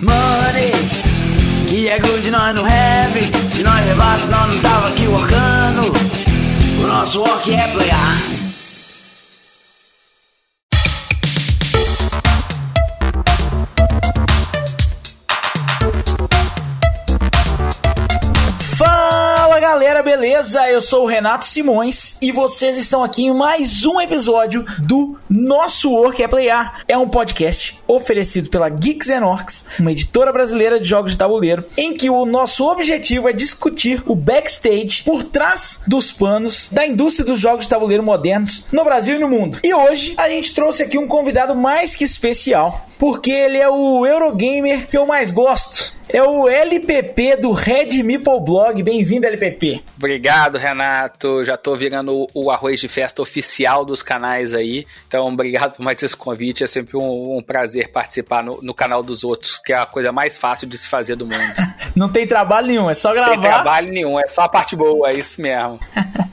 Money, que é good nós não have. Se nós levasse, nós não tava aqui workando. O nosso work é playar. Galera, beleza? Eu sou o Renato Simões e vocês estão aqui em mais um episódio do nosso Work é Playar. É um podcast oferecido pela Geeks and Orcs, uma editora brasileira de jogos de tabuleiro, em que o nosso objetivo é discutir o backstage por trás dos panos da indústria dos jogos de tabuleiro modernos no Brasil e no mundo. E hoje a gente trouxe aqui um convidado mais que especial, porque ele é o Eurogamer que eu mais gosto. É o LPP do Red Meeple Blog. Bem-vindo, LPP. Obrigado, Renato. Já tô virando o arroz de festa oficial dos canais aí. Então, obrigado por mais esse convite. É sempre um, um prazer participar no, no, canal dos outros, que é a coisa mais fácil de se fazer do mundo. Não tem trabalho nenhum, é só gravar. Não tem trabalho nenhum, é só a parte boa, é isso mesmo.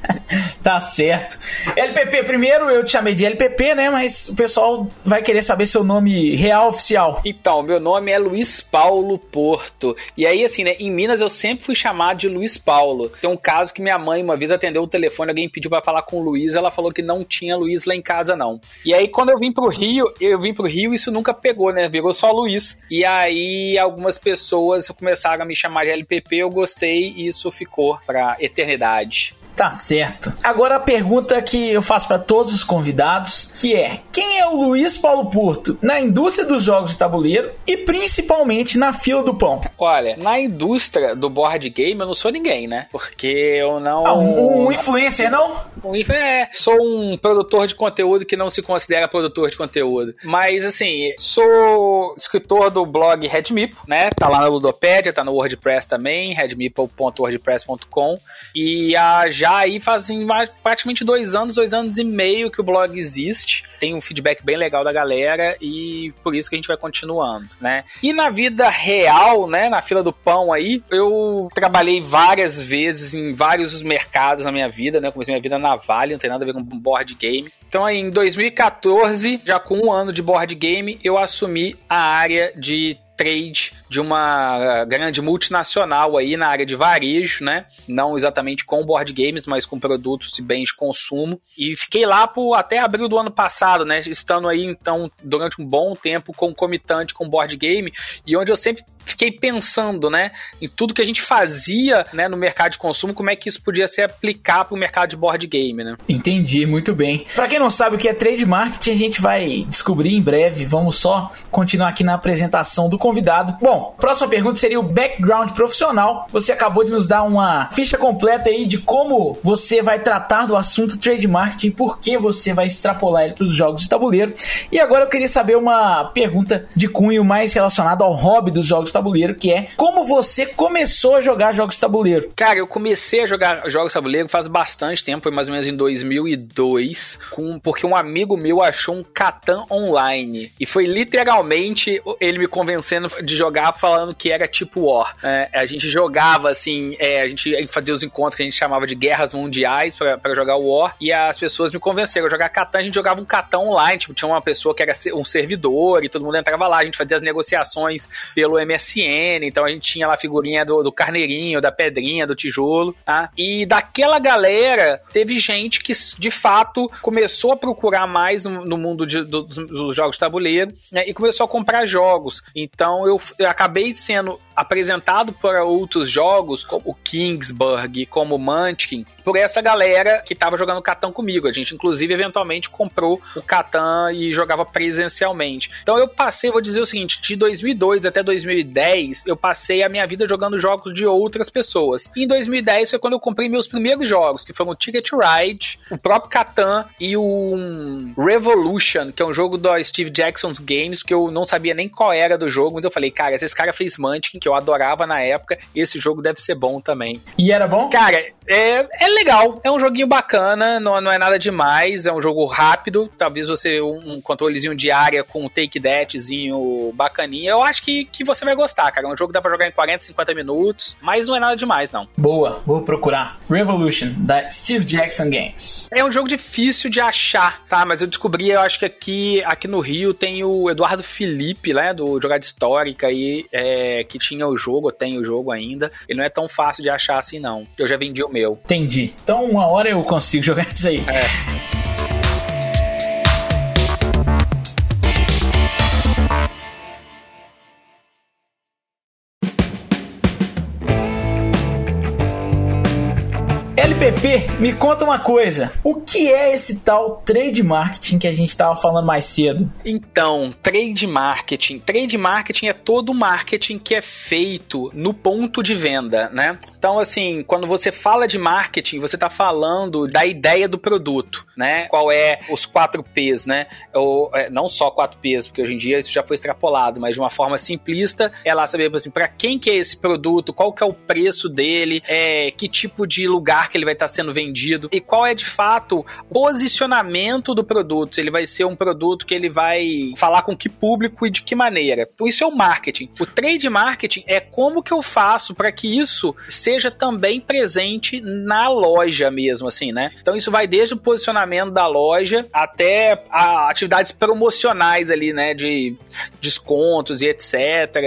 tá certo. LPP, primeiro eu te chamei de LPP, né? Mas o pessoal vai querer saber seu nome real oficial. Então, meu nome é Luiz Paulo Porto. Porto. E aí, assim, né, em Minas eu sempre fui chamado de Luiz Paulo. Tem um caso que minha mãe uma vez atendeu o telefone, alguém pediu para falar com o Luiz, ela falou que não tinha Luiz lá em casa, não. E aí, quando eu vim pro Rio, eu vim pro Rio, isso nunca pegou, né? Virou só Luiz. E aí, algumas pessoas começaram a me chamar de LPP, eu gostei e isso ficou pra eternidade. Tá certo. Agora a pergunta que eu faço para todos os convidados, que é: quem é o Luiz Paulo Porto na indústria dos jogos de tabuleiro e principalmente na fila do pão? Olha, na indústria do board game eu não sou ninguém, né? Porque eu não. Ah, um, um influencer, não? Um é, sou um produtor de conteúdo que não se considera produtor de conteúdo. Mas assim, sou escritor do blog Redmip, né? Tá lá na Ludopédia, tá no WordPress também, redmeeple.wordpress.com. E a já aí fazem praticamente dois anos, dois anos e meio que o blog existe. Tem um feedback bem legal da galera e por isso que a gente vai continuando, né? E na vida real, né, na fila do pão aí, eu trabalhei várias vezes em vários mercados na minha vida, né? comecei minha vida na Vale, não tem nada a ver com board game. Então aí em 2014, já com um ano de board game, eu assumi a área de trade de uma grande multinacional aí na área de varejo, né? Não exatamente com board games, mas com produtos e bens de consumo. E fiquei lá por até abril do ano passado, né? Estando aí então durante um bom tempo concomitante com board game e onde eu sempre fiquei pensando, né, em tudo que a gente fazia, né, no mercado de consumo, como é que isso podia se aplicar para o mercado de board game, né? Entendi, muito bem. Para quem não sabe o que é trade marketing, a gente vai descobrir em breve. Vamos só continuar aqui na apresentação do convidado. Bom, próxima pergunta seria o background profissional. Você acabou de nos dar uma ficha completa aí de como você vai tratar do assunto trade marketing, por que você vai extrapolar ele para os jogos de tabuleiro. E agora eu queria saber uma pergunta de cunho mais relacionada ao hobby dos jogos de tabuleiro, que é como você começou a jogar jogos de tabuleiro? Cara, eu comecei a jogar jogos de tabuleiro faz bastante tempo, foi mais ou menos em 2002, com, porque um amigo meu achou um Catan online. E foi literalmente ele me convencendo de jogar falando que era tipo War. É, a gente jogava assim, é, a gente fazia os encontros que a gente chamava de guerras mundiais para jogar War, e as pessoas me convenceram a jogar Catan. A gente jogava um Catan online, tipo, tinha uma pessoa que era um servidor e todo mundo entrava lá, a gente fazia as negociações pelo MSN, então a gente tinha lá a figurinha do, do carneirinho, da pedrinha, do tijolo, tá? E daquela galera, teve gente que de fato começou a procurar mais no, no mundo de, do, dos, jogos de tabuleiro né? e começou a comprar jogos. Então eu, eu acabei sendo apresentado para outros jogos, como Kingsburg, como Munchkin, por essa galera que tava jogando Catan comigo. A gente, inclusive, eventualmente comprou o Catan e jogava presencialmente. Então eu passei, vou dizer o seguinte, de 2002 até 2010, eu passei a minha vida jogando jogos de outras pessoas. E em 2010 foi quando eu comprei meus primeiros jogos, que foram o Ticket Ride, o próprio Catan e o Revolution, que é um jogo do Steve Jackson's Games, que eu não sabia nem qual era do jogo, mas eu falei, cara, esse cara fez Munchkin, que eu adorava na época, esse jogo deve ser bom também. E era bom? Cara, é, é legal, é um joguinho bacana, não, não é nada demais, é um jogo rápido, talvez você um, um controlezinho de área com um take thatzinho bacaninha, eu acho que, que você vai gostar, cara. É um jogo que dá pra jogar em 40, 50 minutos, mas não é nada demais, não. Boa, vou procurar. Revolution, da Steve Jackson Games. É um jogo difícil de achar, tá? Mas eu descobri, eu acho que aqui, aqui no Rio tem o Eduardo Felipe, né, do Jogada Histórica aí, é, que tinha o jogo, tem o jogo ainda. Ele não é tão fácil de achar assim, não. Eu já vendi o meu. Entendi. Então, uma hora eu consigo jogar isso aí. É. LPP, me conta uma coisa. O que é esse tal trade marketing que a gente estava falando mais cedo? Então, trade marketing. Trade marketing é todo o marketing que é feito no ponto de venda, né? Então, assim, quando você fala de marketing, você está falando da ideia do produto, né? Qual é os 4 P's, né? Ou, é, não só 4 P's, porque hoje em dia isso já foi extrapolado, mas de uma forma simplista, é lá saber, assim, para quem que é esse produto, qual que é o preço dele, é, que tipo de lugar que ele vai estar sendo vendido e qual é de fato o posicionamento do produto. Se ele vai ser um produto que ele vai falar com que público e de que maneira. Então, isso é o marketing. O trade marketing é como que eu faço para que isso seja também presente na loja mesmo, assim, né? Então isso vai desde o posicionamento da loja até atividades promocionais ali, né? De descontos e etc.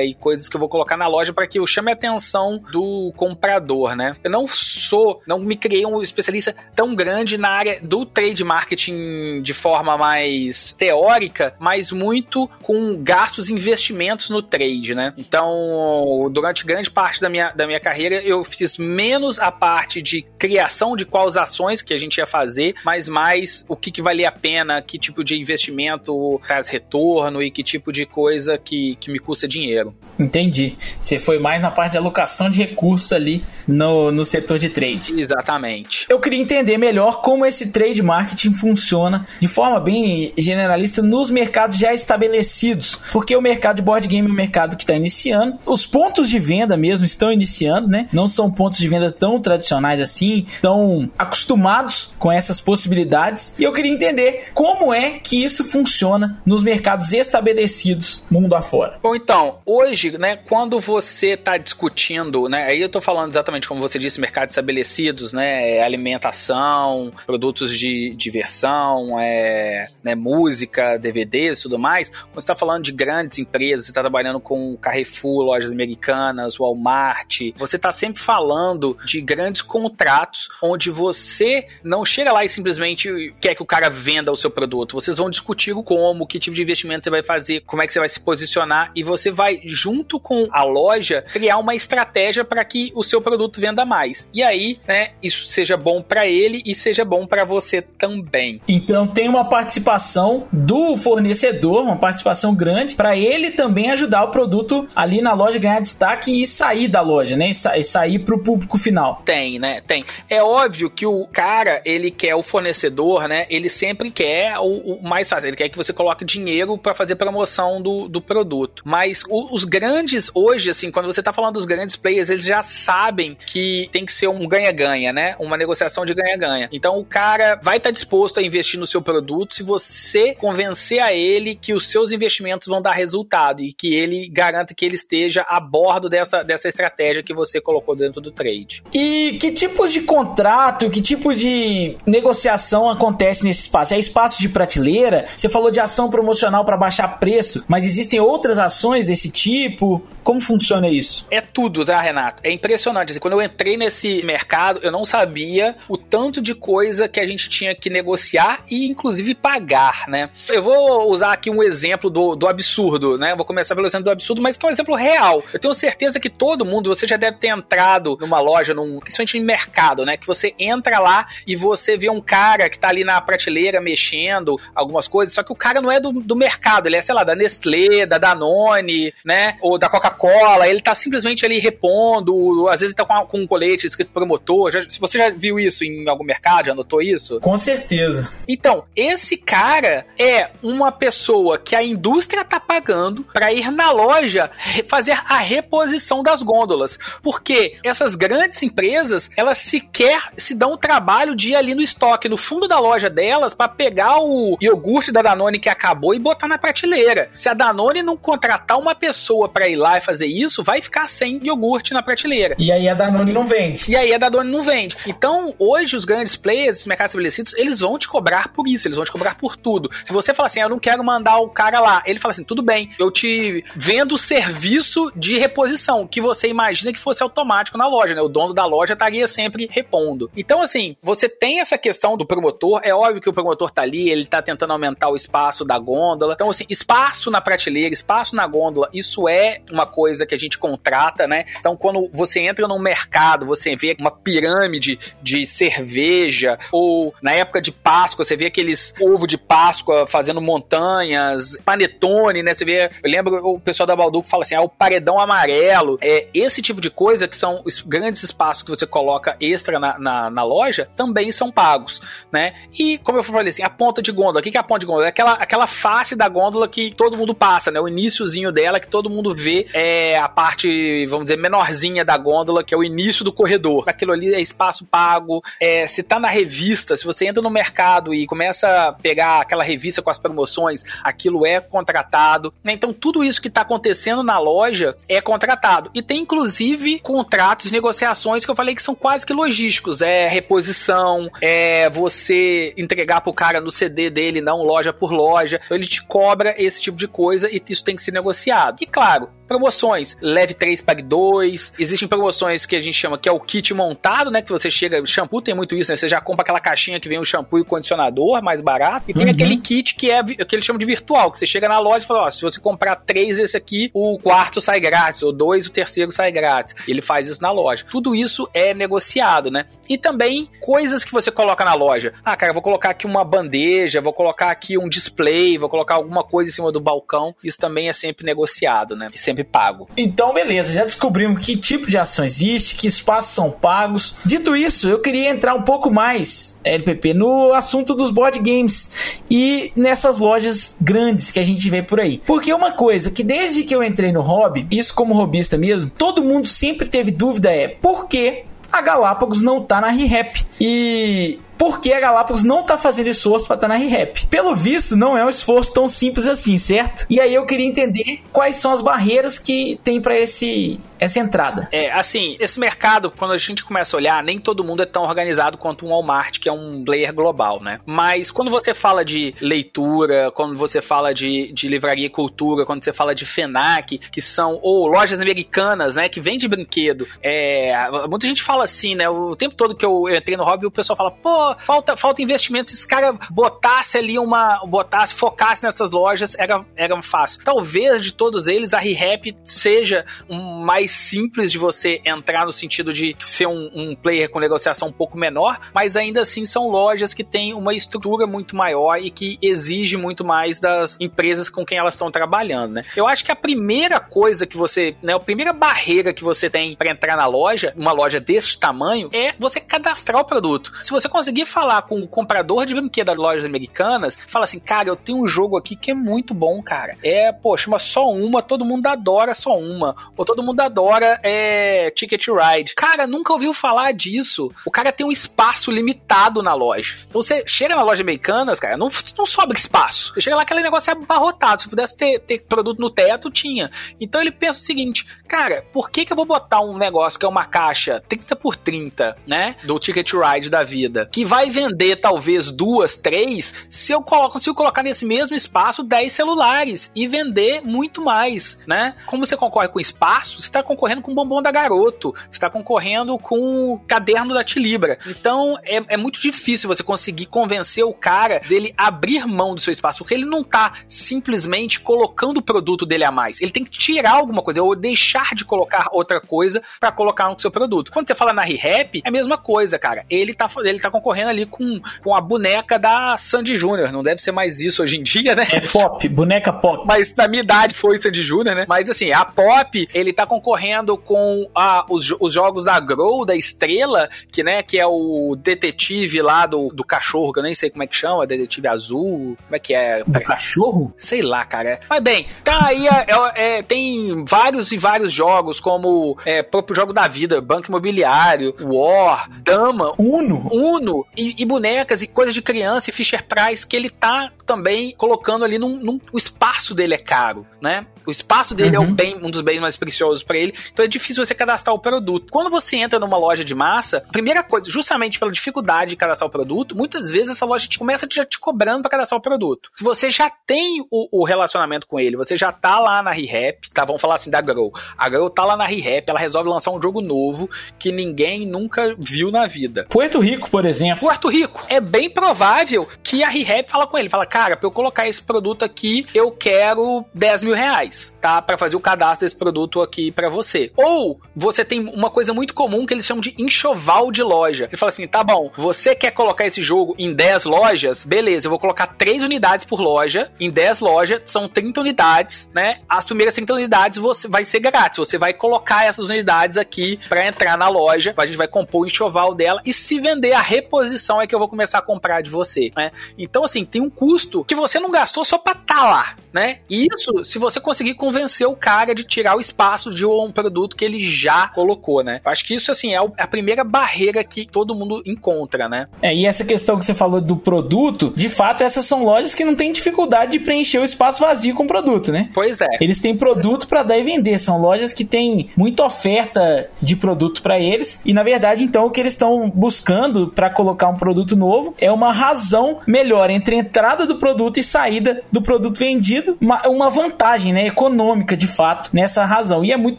E coisas que eu vou colocar na loja para que eu chame a atenção do comprador, né? Eu não sou, não me criei um especialista tão grande na área do trade marketing de forma mais teórica, mas muito com gastos e investimentos no trade, né? Então, durante grande parte da minha, da minha carreira, eu fiz menos a parte de criação de quais ações que a gente ia fazer, mas mais o que, que valia a pena, que tipo de investimento traz retorno e que tipo de coisa que, que me custa dinheiro. Entendi. Você foi mais na parte de alocação de recursos ali no, no setor de trade. Exatamente. Eu queria entender melhor como esse trade marketing funciona de forma bem generalista nos mercados já estabelecidos, porque o mercado de board game é um mercado que está iniciando, os pontos de venda mesmo estão iniciando, né? Não são pontos de venda tão tradicionais assim, tão acostumados com essas possibilidades. E eu queria entender como é que isso funciona nos mercados estabelecidos mundo afora. Bom, então, hoje, né, quando você está discutindo, né, aí eu estou falando exatamente como você disse, mercados estabelecidos, né, alimentação, produtos de diversão, é, né, música, DVDs tudo mais, quando você está falando de grandes empresas, você está trabalhando com Carrefour, lojas americanas, Walmart, você está sempre falando de grandes contratos onde você não chega lá e simplesmente quer que o cara venda o seu produto. Vocês vão discutir o como, que tipo de investimento você vai fazer, como é que você vai se posicionar e você vai, junto com a loja, criar uma estratégia para que o seu produto venda mais. E aí, né, isso seja bom para ele e seja bom para você também. Então tem uma participação do fornecedor, uma participação grande, para ele também ajudar o produto ali na loja ganhar destaque e sair da loja, né? E, sa e sair para o público final. Tem, né? Tem. É óbvio que o cara, ele quer o fornecedor, né? Ele sempre quer o, o mais fácil. Ele quer que você coloque dinheiro para fazer promoção do, do produto. Mas o, os grandes, hoje, assim, quando você tá falando dos grandes players, eles já sabem que tem que ser um ganha-ganha, né? Uma negociação de ganha-ganha. Então o cara vai estar tá disposto a investir no seu produto se você convencer a ele que os seus investimentos vão dar resultado e que ele garanta que ele esteja a bordo dessa, dessa estratégia que você colocou dentro do trade. E que tipos de contrato, que tipo de negociação acontece nesse espaço? É espaço de prateleira? Você falou de ação promocional para baixar preço, mas existem outras ações desse tipo? Como funciona isso? É tudo, tá, Renato? É impressionante. Assim, quando eu entrei nesse mercado, eu não sabia o tanto de coisa que a gente tinha que negociar e, inclusive, pagar, né? Eu vou usar aqui um exemplo do, do absurdo, né? Vou começar pelo exemplo do absurdo, mas que é um exemplo real. Eu tenho certeza que todo mundo, você já deve ter entrado numa loja, num, principalmente em mercado, né? Que você entra lá e você vê um cara que tá ali na prateleira mexendo algumas coisas, só que o cara não é do, do mercado, ele é, sei lá, da Nestlé, da Danone, né? Ou da Coca-Cola, ele tá simplesmente ali repondo, às vezes tá com, com um colete escrito promotor. Já, você já viu isso em algum mercado, já notou isso? Com certeza. Então, esse cara é uma pessoa que a indústria tá pagando para ir na loja fazer a reposição das gôndolas. Porque essas grandes empresas, elas sequer se dão o trabalho de ir ali no estoque, no fundo da loja delas, para pegar o iogurte da Danone que acabou e botar na prateleira. Se a Danone não contratar uma pessoa para ir lá e fazer isso, vai ficar sem iogurte na prateleira. E aí a Danone não vende. E aí a Danone não vende. Então, hoje, os grandes players, esses mercados estabelecidos, eles vão te cobrar por isso, eles vão te cobrar por tudo. Se você fala assim, ah, eu não quero mandar o cara lá, ele fala assim, tudo bem, eu te vendo o serviço de reposição, que você imagina que fosse automático na loja, né? O dono da loja estaria sempre repondo. Então, assim, você tem essa questão do promotor, é óbvio que o promotor tá ali, ele tá tentando aumentar o espaço da gôndola. Então, assim, espaço na prateleira, espaço na gôndola, isso é uma coisa que a gente contrata, né? Então, quando você entra num mercado, você vê uma pirâmide de cerveja, ou na época de Páscoa, você vê aqueles ovo de Páscoa fazendo montanhas, panetone, né? Você vê, eu lembro o pessoal da Balduco fala assim, ah, o paredão amarelo. É esse tipo de coisa que são os grandes espaços que você coloca extra na, na, na loja, também são pagos, né? E, como eu falei assim, a ponta de gôndola, o que é a ponta de gôndola? É aquela, aquela face da gôndola que todo mundo passa, né? O iníciozinho dela que todo mundo vê é a parte, vamos dizer, menorzinha da gôndola, que é o início do corredor. Aquilo ali é espaço pago. É, se tá na revista, se você entra no mercado e começa a pegar aquela revista com as promoções, aquilo é contratado. Né? Então, tudo isso que tá acontecendo na loja é contratado. E tem, inclusive, contratos, negociações que eu falei que são quase que logísticos. É reposição, é você entregar pro cara no CD dele, não loja por loja. Então, ele te cobra esse tipo de coisa e isso tem que ser negociado. E claro, pago promoções, leve 3 pague 2. Existem promoções que a gente chama que é o kit montado, né? Que você chega, shampoo tem muito isso, né? Você já compra aquela caixinha que vem o shampoo e o condicionador mais barato. E tem uhum. aquele kit que é que eles chamam de virtual, que você chega na loja e fala: ó, se você comprar três esse aqui, o quarto sai grátis, ou dois, o terceiro sai grátis. Ele faz isso na loja. Tudo isso é negociado, né? E também coisas que você coloca na loja. Ah, cara, vou colocar aqui uma bandeja, vou colocar aqui um display, vou colocar alguma coisa em cima do balcão. Isso também é sempre negociado, né? E sempre sempre pago. Então, beleza, já descobrimos que tipo de ação existe, que espaços são pagos. Dito isso, eu queria entrar um pouco mais, LPP, no assunto dos board games e nessas lojas grandes que a gente vê por aí. Porque uma coisa que desde que eu entrei no hobby, isso como hobbyista mesmo, todo mundo sempre teve dúvida é por que a Galápagos não tá na ReHap. E por que a Galápagos não tá fazendo esforço para estar tá na ReHap. Pelo visto, não é um esforço tão simples assim, certo? E aí eu queria entender quais são as barreiras que tem para esse essa entrada. É, assim, esse mercado, quando a gente começa a olhar, nem todo mundo é tão organizado quanto um Walmart, que é um player global, né? Mas quando você fala de leitura, quando você fala de, de livraria e cultura, quando você fala de FENAC, que são, ou lojas americanas, né, que vende brinquedo, é, muita gente fala assim, né, o tempo todo que eu entrei no hobby, o pessoal fala, pô, falta, falta investimento. Se esse cara botasse ali uma. botasse, focasse nessas lojas, era, era fácil. Talvez de todos eles, a ReHap seja um mais simples de você entrar no sentido de ser um, um player com negociação um pouco menor, mas ainda assim são lojas que têm uma estrutura muito maior e que exige muito mais das empresas com quem elas estão trabalhando, né? Eu acho que a primeira coisa que você, né, a primeira barreira que você tem para entrar na loja, uma loja desse tamanho, é você cadastrar o produto. Se você conseguir conseguir falar com o comprador de brinquedo das lojas americanas, fala assim, cara, eu tenho um jogo aqui que é muito bom, cara. É, poxa, mas só uma, todo mundo adora só uma. Ou todo mundo adora é, Ticket Ride. Cara, nunca ouviu falar disso. O cara tem um espaço limitado na loja. Então você chega na loja americanas, cara, não, não sobra espaço. Você chega lá, aquele negócio é abarrotado. Se pudesse ter, ter produto no teto, tinha. Então ele pensa o seguinte, cara, por que que eu vou botar um negócio que é uma caixa 30 por 30, né? Do Ticket Ride da vida, que vai vender talvez duas, três, se eu coloco, consigo colocar nesse mesmo espaço 10 celulares e vender muito mais, né? Como você concorre com espaço, você está concorrendo com bombom da garoto, você está concorrendo com caderno da Tilibra. Então é, é muito difícil você conseguir convencer o cara dele abrir mão do seu espaço, porque ele não está simplesmente colocando o produto dele a mais. Ele tem que tirar alguma coisa ou deixar de colocar outra coisa para colocar no seu produto. Quando você fala na ReHap, é a mesma coisa, cara. Ele está ele tá concorrendo concorrendo ali com, com a boneca da Sandy Júnior. Não deve ser mais isso hoje em dia, né? É pop, boneca pop. Mas na minha idade foi Sandy Júnior, né? Mas assim, a Pop, ele tá concorrendo com a, os, os jogos da Grow, da Estrela, que, né, que é o detetive lá do, do cachorro, que eu nem sei como é que chama, detetive azul, como é que é? Do cachorro? Sei lá, cara. Mas bem, tá aí, é, é, tem vários e vários jogos, como é, próprio jogo da vida, Banco Imobiliário, War, Dama, Uno, Uno e, e bonecas e coisas de criança e Fisher Price que ele tá também colocando ali num, num o espaço dele é caro, né? O espaço dele uhum. é um, bem, um dos bens mais preciosos para ele, então é difícil você cadastrar o produto. Quando você entra numa loja de massa, primeira coisa, justamente pela dificuldade de cadastrar o produto, muitas vezes essa loja te começa já te cobrando para cadastrar o produto. Se você já tem o, o, relacionamento com ele, você já tá lá na ReHap, tá? Vamos falar assim da Grow. A Grow tá lá na ReHap, ela resolve lançar um jogo novo que ninguém nunca viu na vida. Puerto Rico, por exemplo. Puerto Rico. É bem provável que a ReHap fala com ele, fala, cara, pra eu colocar esse produto aqui, eu quero 10 mil reais, tá? Para fazer o cadastro desse produto aqui para você. Ou você tem uma coisa muito comum que eles chamam de enxoval de loja. Ele fala assim: tá bom, você quer colocar esse jogo em 10 lojas? Beleza, eu vou colocar 3 unidades por loja. Em 10 lojas, são 30 unidades, né? As primeiras 30 unidades você vai ser grátis. Você vai colocar essas unidades aqui para entrar na loja. A gente vai compor o enxoval dela. E se vender a reposição é que eu vou começar a comprar de você, né? Então, assim, tem um custo que você não gastou só pra estar tá lá, né? E isso, se você conseguir convencer o cara de tirar o espaço de um produto que ele já colocou, né? Eu acho que isso, assim, é a primeira barreira que todo mundo encontra, né? É, e essa questão que você falou do produto, de fato, essas são lojas que não têm dificuldade de preencher o espaço vazio com produto, né? Pois é. Eles têm produto para dar e vender, são lojas que têm muita oferta de produto para eles, e na verdade, então, o que eles estão buscando para colocar um produto novo é uma razão melhor entre entrada do produto e saída do produto vendido, uma, uma vantagem, né, econômica de fato nessa razão. E é muito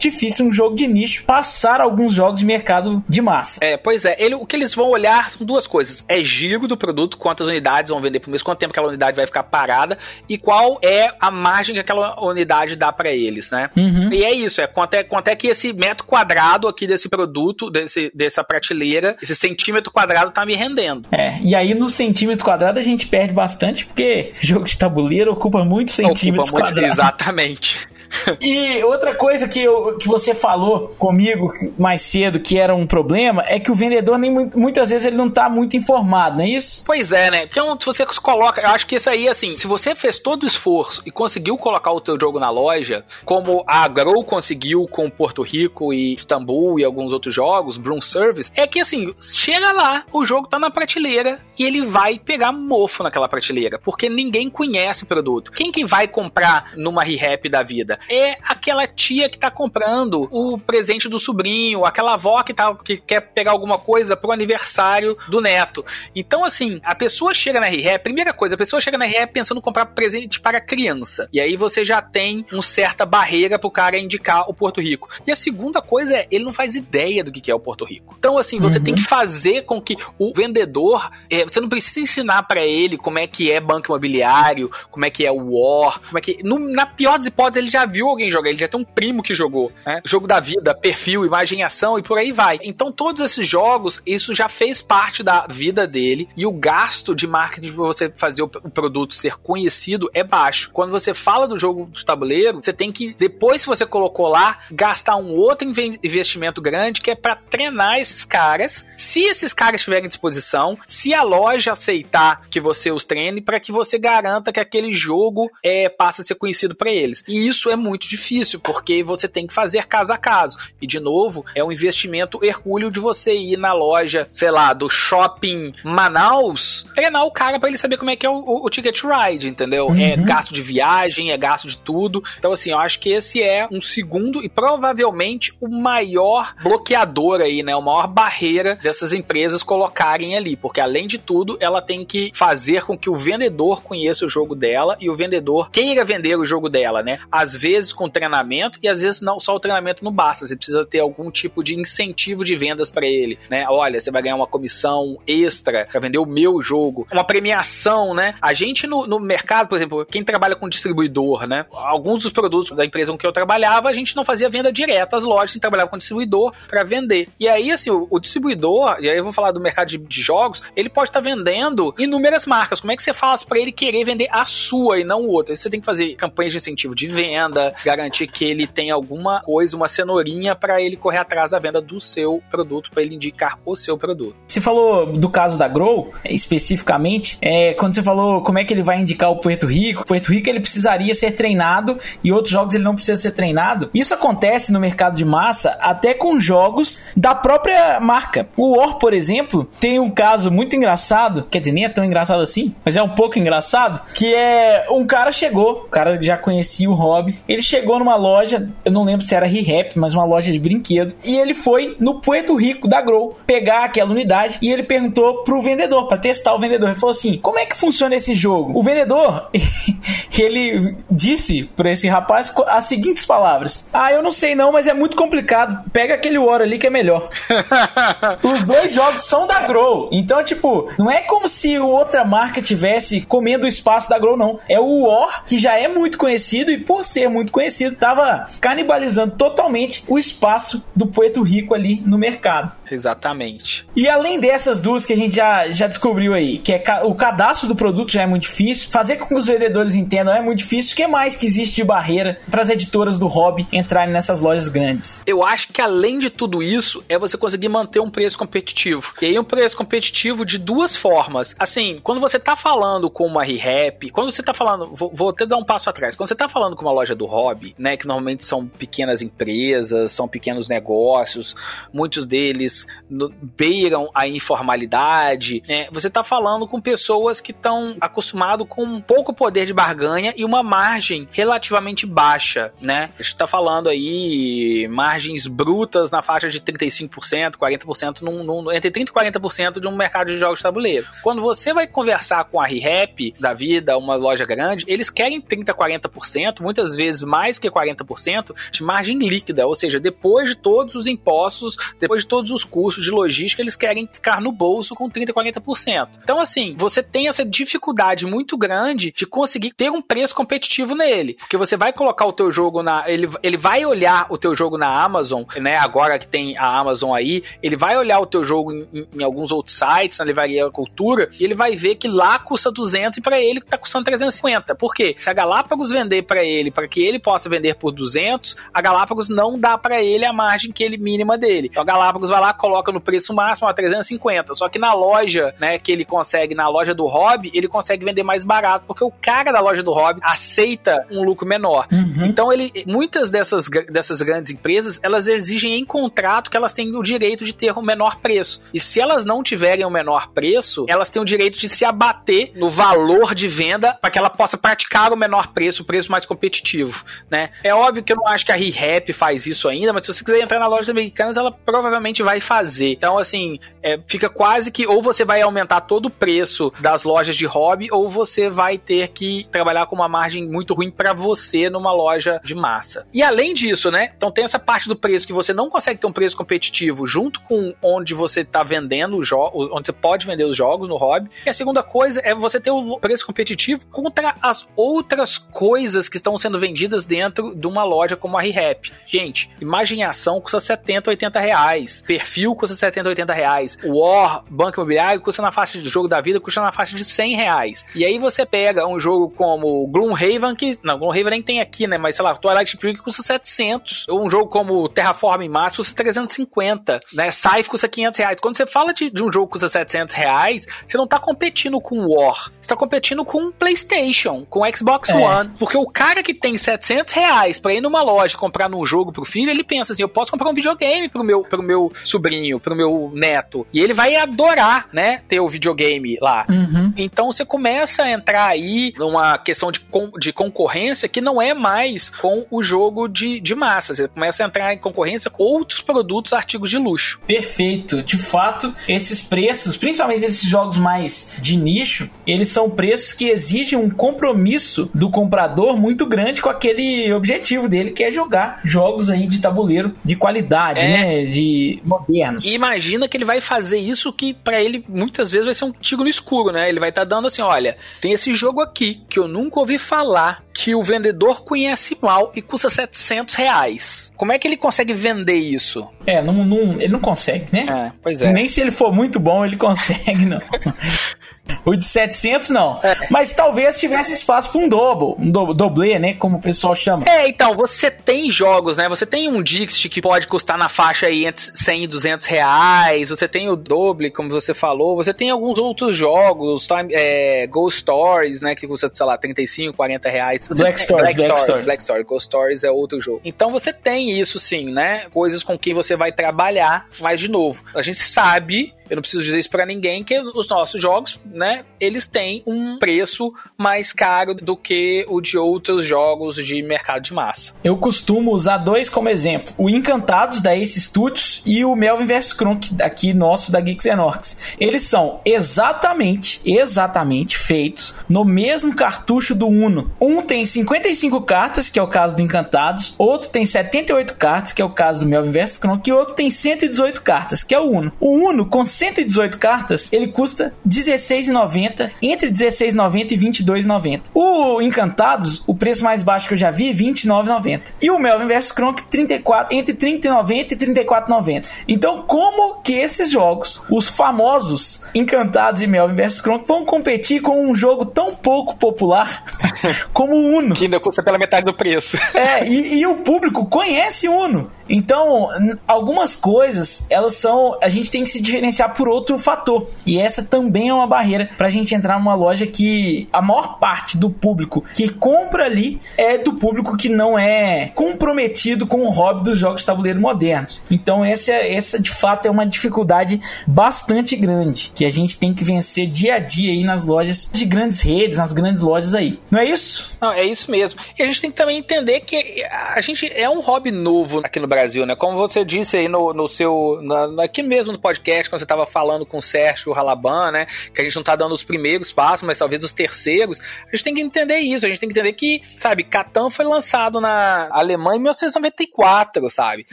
difícil um jogo de nicho passar alguns jogos de mercado de massa. É, pois é. Ele, o que eles vão olhar são duas coisas: é giro do produto, quantas unidades vão vender por mês, quanto tempo aquela unidade vai ficar parada e qual é a margem que aquela unidade dá para eles, né? Uhum. E é isso, é quanto, é quanto é que esse metro quadrado aqui desse produto, desse, dessa prateleira, esse centímetro quadrado tá me rendendo. É, e aí no centímetro quadrado a gente perde bastante, porque jogo de tabuleiro ocupa muito centímetros ocupa muito, quadrados. Exatamente. week. e outra coisa que, eu, que você falou comigo mais cedo que era um problema é que o vendedor nem muitas vezes ele não tá muito informado, não é isso? Pois é, né? Porque se você coloca, eu acho que isso aí assim, se você fez todo o esforço e conseguiu colocar o teu jogo na loja, como a Grow conseguiu com Porto Rico e Istambul e alguns outros jogos, Bloom Service, é que assim, chega lá, o jogo tá na prateleira e ele vai pegar mofo naquela prateleira, porque ninguém conhece o produto. Quem que vai comprar numa ReHap da vida? É aquela tia que tá comprando o presente do sobrinho, aquela avó que, tá, que quer pegar alguma coisa pro aniversário do neto. Então, assim, a pessoa chega na RE, primeira coisa, a pessoa chega na RE pensando em comprar presente para criança. E aí você já tem uma certa barreira pro cara indicar o Porto Rico. E a segunda coisa é, ele não faz ideia do que é o Porto Rico. Então, assim, você uhum. tem que fazer com que o vendedor, é, você não precisa ensinar para ele como é que é banco imobiliário, como é que é o War, como é que. No, na pior das hipóteses, ele já viu alguém jogar, ele já tem um primo que jogou, né? Jogo da vida, perfil, imagem ação e por aí vai. Então todos esses jogos, isso já fez parte da vida dele e o gasto de marketing para você fazer o produto ser conhecido é baixo. Quando você fala do jogo de tabuleiro, você tem que depois que você colocou lá, gastar um outro investimento grande que é para treinar esses caras. Se esses caras estiverem à disposição, se a loja aceitar que você os treine para que você garanta que aquele jogo é, passa a ser conhecido para eles. E isso é muito difícil, porque você tem que fazer caso a caso. E, de novo, é um investimento hercúleo de você ir na loja, sei lá, do shopping Manaus, treinar o cara para ele saber como é que é o, o, o ticket ride, entendeu? É uhum. É gasto de viagem, é gasto de tudo. Então, assim, eu acho que esse é um segundo e provavelmente o maior bloqueador aí, né? A maior barreira dessas empresas colocarem ali. Porque, além de tudo, ela tem que fazer com que o vendedor conheça o jogo dela e o vendedor queira vender o jogo dela, né? Às vezes vezes com treinamento e às vezes não só o treinamento não basta, você precisa ter algum tipo de incentivo de vendas para ele, né? Olha, você vai ganhar uma comissão extra para vender o meu jogo, uma premiação, né? A gente no, no mercado, por exemplo, quem trabalha com distribuidor, né? Alguns dos produtos da empresa com que eu trabalhava, a gente não fazia venda direta às lojas, a gente trabalhava com distribuidor para vender. E aí, assim, o, o, distribuidor, e aí eu vou falar do mercado de, de jogos, ele pode estar tá vendendo inúmeras marcas. Como é que você faz para ele querer vender a sua e não o outro? Você tem que fazer campanhas de incentivo de venda, garantir que ele tem alguma coisa, uma cenourinha para ele correr atrás da venda do seu produto, para ele indicar o seu produto. Você falou do caso da Grow, especificamente, é, quando você falou como é que ele vai indicar o Puerto Rico, Puerto Rico ele precisaria ser treinado e outros jogos ele não precisa ser treinado. Isso acontece no mercado de massa até com jogos da própria marca. O War, por exemplo, tem um caso muito engraçado, quer dizer, nem é tão engraçado assim, mas é um pouco engraçado, que é um cara chegou, o cara já conhecia o hobby, ele chegou numa loja, eu não lembro se era Re-Rap, mas uma loja de brinquedo, e ele foi no Puerto Rico da Grow pegar aquela unidade e ele perguntou pro vendedor, para testar o vendedor. Ele falou assim: como é que funciona esse jogo? O vendedor, ele disse para esse rapaz as seguintes palavras: Ah, eu não sei não, mas é muito complicado. Pega aquele War ali que é melhor. Os dois jogos são da Grow. Então, tipo, não é como se outra marca tivesse comendo o espaço da Grow, não. É o War, que já é muito conhecido e por ser muito conhecido, tava canibalizando totalmente o espaço do Puerto Rico ali no mercado. Exatamente. E além dessas duas que a gente já, já descobriu aí, que é o cadastro do produto já é muito difícil, fazer com que os vendedores entendam é muito difícil, o que mais que existe de barreira para as editoras do hobby entrarem nessas lojas grandes? Eu acho que além de tudo isso, é você conseguir manter um preço competitivo. E aí um preço competitivo de duas formas. Assim, quando você tá falando com uma ReHap, quando você tá falando, vou, vou até dar um passo atrás, quando você tá falando com uma loja do hobby, né, que normalmente são pequenas empresas, são pequenos negócios, muitos deles no, beiram a informalidade, né? Você está falando com pessoas que estão acostumadas com pouco poder de barganha e uma margem relativamente baixa, né? A gente está falando aí margens brutas na faixa de 35%, 40%, num, num, entre 30% e 40% de um mercado de jogos de tabuleiro. Quando você vai conversar com a ReHap da vida, uma loja grande, eles querem 30%, 40%, muitas vezes mais que 40% de margem líquida, ou seja, depois de todos os impostos, depois de todos os custos de logística, eles querem ficar no bolso com 30%, 40%. Então, assim, você tem essa dificuldade muito grande de conseguir ter um preço competitivo nele. Porque você vai colocar o teu jogo na. Ele, ele vai olhar o teu jogo na Amazon, né? Agora que tem a Amazon aí, ele vai olhar o teu jogo em, em, em alguns outros sites, na Livraria Cultura, e ele vai ver que lá custa 200 e para ele tá custando 350. Por quê? Se a Galápagos vender para ele, para que ele possa vender por 200, a Galápagos não dá para ele a margem que ele mínima dele. Então a Galápagos vai lá, coloca no preço máximo a 350. Só que na loja, né, que ele consegue, na loja do hobby, ele consegue vender mais barato, porque o cara da loja do hobby aceita um lucro menor. Uhum. Então ele, muitas dessas, dessas grandes empresas, elas exigem em contrato que elas têm o direito de ter o um menor preço. E se elas não tiverem o um menor preço, elas têm o direito de se abater no valor de venda para que ela possa praticar o menor preço, o preço mais competitivo, né? É óbvio que eu não acho que a ReHap faz isso ainda, mas se você quiser entrar na loja americanas, ela provavelmente vai fazer. Então, assim, é, fica quase que ou você vai aumentar todo o preço das lojas de hobby, ou você vai ter que trabalhar com uma margem muito ruim para você numa loja de massa. E além disso, né? Então tem essa parte do preço que você não consegue ter um preço competitivo junto com onde você está vendendo os jogos, onde você pode vender os jogos no hobby. E a segunda coisa é você ter o preço competitivo contra as outras coisas que estão sendo vendidas dentro de uma loja como a ReHap. Gente, imagem em ação custa 70, 80 reais. Perfil custa 70, 80 reais. War, Banco Imobiliário, custa na faixa de jogo da vida, custa na faixa de 100 reais. E aí você pega um jogo como Gloomhaven, que. Não, Gloomhaven nem tem aqui, né? Mas sei lá, Twilight que custa 700. Ou um jogo como Terraform Mars custa 350. Né? Scythe custa 500 reais. Quando você fala de, de um jogo que custa 700 reais, você não tá competindo com War. Você tá competindo com PlayStation, com Xbox é. One. Porque o cara que tem 700 reais pra ir numa loja comprar um jogo pro filho, ele pensa assim: eu posso comprar um videogame pro meu, pro meu sobrinho, pro meu neto. E ele vai adorar, né, ter o videogame lá. Uhum. Então você começa a entrar aí numa questão de, de concorrência que não é mais com o jogo de, de massa. Você começa a entrar em concorrência com outros produtos, artigos de luxo. Perfeito. De fato, esses preços, principalmente esses jogos mais de nicho, eles são preços que exigem um compromisso do comprador muito grande com, aquele objetivo dele, que é jogar jogos aí de tabuleiro de qualidade, é. né? De modernos. E imagina que ele vai fazer isso que para ele muitas vezes vai ser um tiro no escuro, né? Ele vai estar tá dando assim, olha, tem esse jogo aqui que eu nunca ouvi falar, que o vendedor conhece mal e custa 700 reais. Como é que ele consegue vender isso? É, não, não, ele não consegue, né? É, pois é. Nem se ele for muito bom, ele consegue, não. O de 700 não. É. Mas talvez tivesse espaço para um double, um do, doblê, né? Como o pessoal chama. É, então, você tem jogos, né? Você tem um Dixit que pode custar na faixa aí entre 100 e 200 reais. Você tem o Doble, como você falou. Você tem alguns outros jogos, time, é, Ghost Stories, né? Que custa, sei lá, 35, 40 reais. Você Black, Stories, Black, Black Stories. Black Stories. Ghost Stories é outro jogo. Então você tem isso sim, né? Coisas com que você vai trabalhar. Mas, de novo, a gente sabe eu não preciso dizer isso para ninguém que os nossos jogos, né, eles têm um preço mais caro do que o de outros jogos de mercado de massa. Eu costumo usar dois como exemplo: o Encantados da Ace Studios e o Melvin vs Kronk aqui nosso da Geeks Orcs. Eles são exatamente, exatamente feitos no mesmo cartucho do Uno. Um tem 55 cartas, que é o caso do Encantados, outro tem 78 cartas, que é o caso do Melvin vs Kronk, e outro tem 118 cartas, que é o Uno. O Uno consegue 118 cartas, ele custa R$16,90, entre R$16,90 e R$22,90. O Encantados, o preço mais baixo que eu já vi, R$29,90. E o Melvin vs Kronk, 34, entre R$30,90 e R$34,90. Então, como que esses jogos, os famosos Encantados e Melvin vs Kronk, vão competir com um jogo tão pouco popular como o Uno? Que ainda custa pela metade do preço. É, e, e o público conhece Uno. Então, algumas coisas, elas são. A gente tem que se diferenciar por outro fator. E essa também é uma barreira para a gente entrar numa loja que a maior parte do público que compra ali é do público que não é comprometido com o hobby dos jogos tabuleiro modernos. Então, essa, essa de fato é uma dificuldade bastante grande que a gente tem que vencer dia a dia aí nas lojas de grandes redes, nas grandes lojas aí. Não é isso? Não, é isso mesmo. E a gente tem que também entender que a gente é um hobby novo aqui no Brasil Brasil, né? Como você disse aí no, no seu. Na, aqui mesmo no podcast, quando você estava falando com o Sérgio Ralaban, né? Que a gente não tá dando os primeiros passos, mas talvez os terceiros. A gente tem que entender isso. A gente tem que entender que, sabe, Catan foi lançado na Alemanha em 1994, sabe?